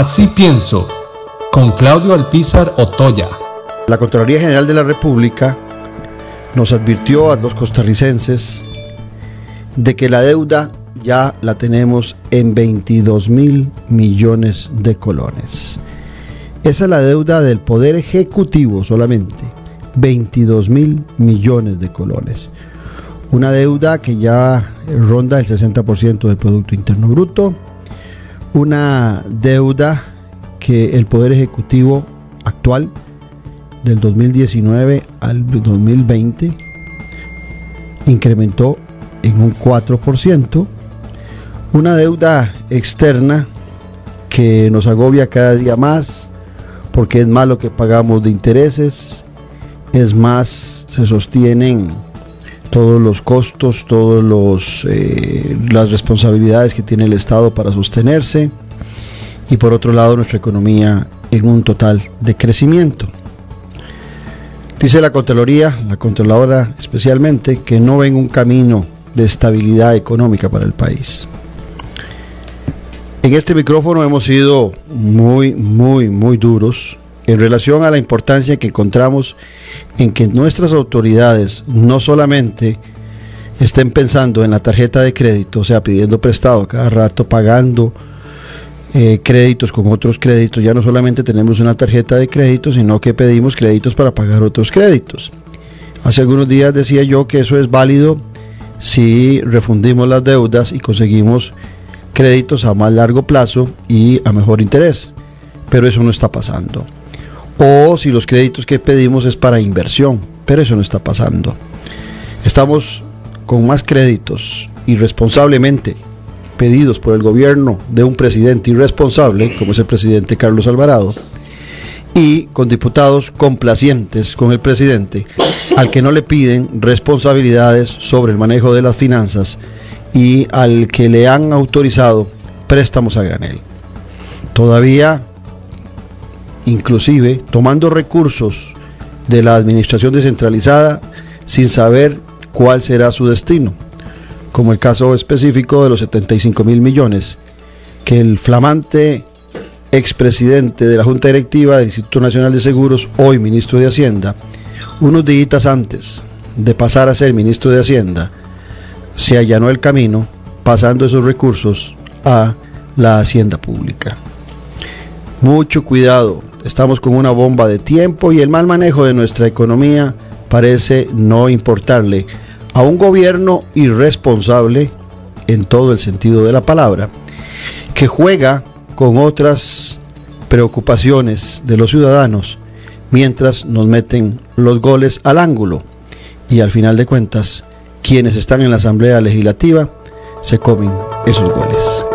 Así pienso, con Claudio Alpizar Otoya. La Contraloría General de la República nos advirtió a los costarricenses de que la deuda ya la tenemos en 22 mil millones de colones. Esa es la deuda del Poder Ejecutivo solamente, 22 mil millones de colones. Una deuda que ya ronda el 60% del Producto Interno Bruto, una deuda que el Poder Ejecutivo actual del 2019 al 2020 incrementó en un 4%, una deuda externa que nos agobia cada día más porque es más lo que pagamos de intereses, es más, se sostienen todos los costos, todas eh, las responsabilidades que tiene el Estado para sostenerse y por otro lado nuestra economía en un total de crecimiento. Dice la Contraloría, la Controladora especialmente, que no ven un camino de estabilidad económica para el país. En este micrófono hemos sido muy, muy, muy duros en relación a la importancia que encontramos en que nuestras autoridades no solamente estén pensando en la tarjeta de crédito, o sea, pidiendo prestado cada rato, pagando eh, créditos con otros créditos, ya no solamente tenemos una tarjeta de crédito, sino que pedimos créditos para pagar otros créditos. Hace algunos días decía yo que eso es válido si refundimos las deudas y conseguimos créditos a más largo plazo y a mejor interés, pero eso no está pasando o si los créditos que pedimos es para inversión, pero eso no está pasando. Estamos con más créditos irresponsablemente pedidos por el gobierno de un presidente irresponsable, como es el presidente Carlos Alvarado, y con diputados complacientes con el presidente, al que no le piden responsabilidades sobre el manejo de las finanzas y al que le han autorizado préstamos a granel. Todavía inclusive tomando recursos de la administración descentralizada sin saber cuál será su destino, como el caso específico de los 75 mil millones que el flamante expresidente de la Junta Directiva del Instituto Nacional de Seguros, hoy ministro de Hacienda, unos días antes de pasar a ser ministro de Hacienda, se allanó el camino pasando esos recursos a la Hacienda Pública. Mucho cuidado estamos con una bomba de tiempo y el mal manejo de nuestra economía parece no importarle a un gobierno irresponsable en todo el sentido de la palabra, que juega con otras preocupaciones de los ciudadanos mientras nos meten los goles al ángulo y al final de cuentas quienes están en la Asamblea Legislativa se comen esos goles.